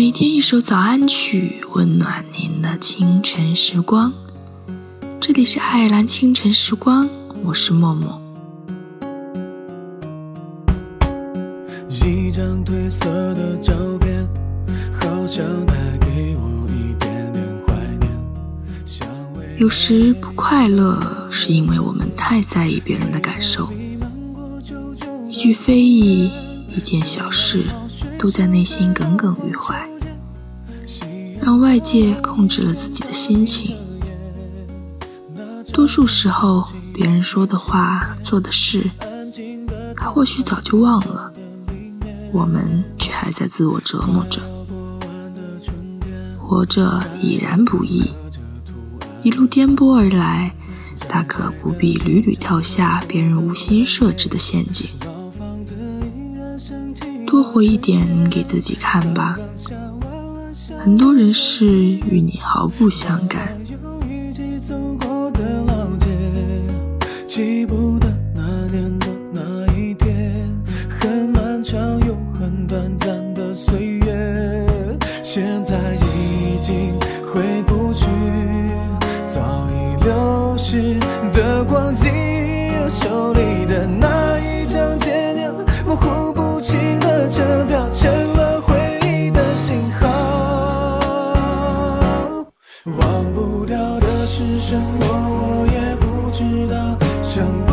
每天一首早安曲，温暖您的清晨时光。这里是爱尔兰清晨时光，我是默默。一张褪色的照片，好像带给我一点点怀念。有时不快乐，是因为我们太在意别人的感受。一句非议，一件小事，都在内心耿耿于怀，让外界控制了自己的心情。多数时候，别人说的话、做的事，他或许早就忘了，我们却还在自我折磨着。活着已然不易，一路颠簸而来，大可不必屡屡跳下别人无心设置的陷阱。多活一点给自己看吧，很多人事与你毫不相干。什么，我也不知道。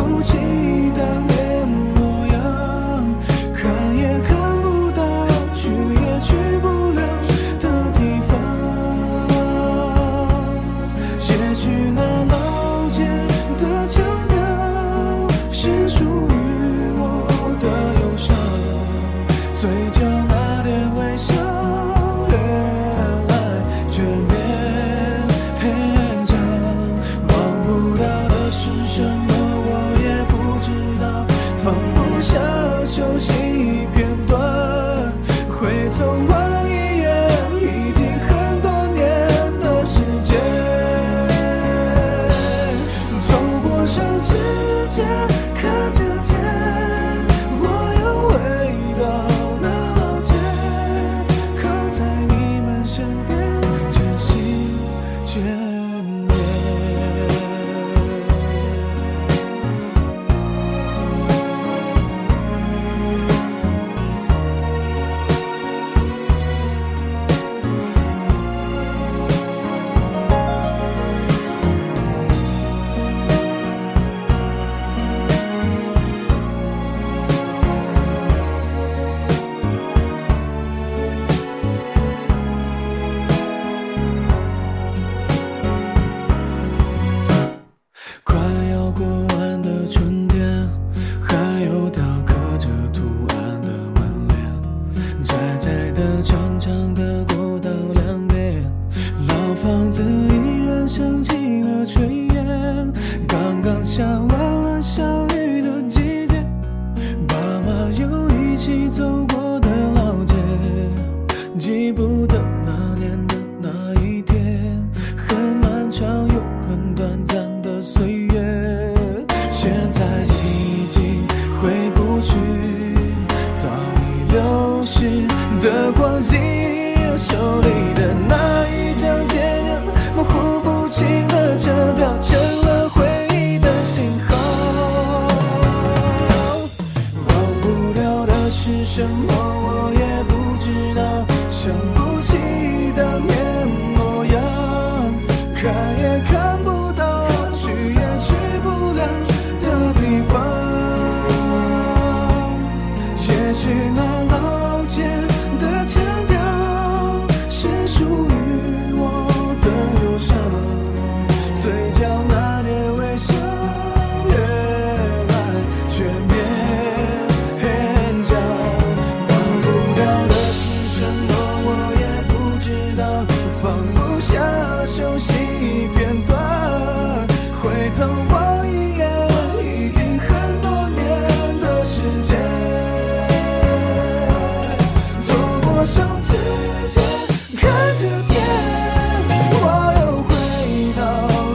炊烟。刚刚下完了小雨的季节，爸妈又一起走过的老街，记不得那年的那一天，很漫长又很短暂的岁月，现在已经回不去，早已流逝的光阴，手里的。那老街的腔调，是属于我的忧伤。嘴角那点微笑，越来越勉强。忘不掉的是什么，我也不知道。放不下手心。我手指尖看着天我又回到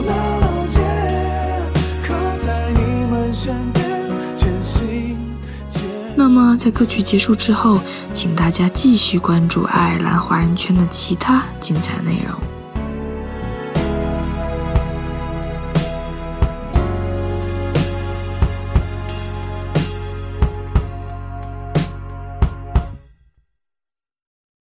那老街。靠在你们身边全心全那么在歌曲结束之后请大家继续关注爱尔兰华人圈的其他精彩内容。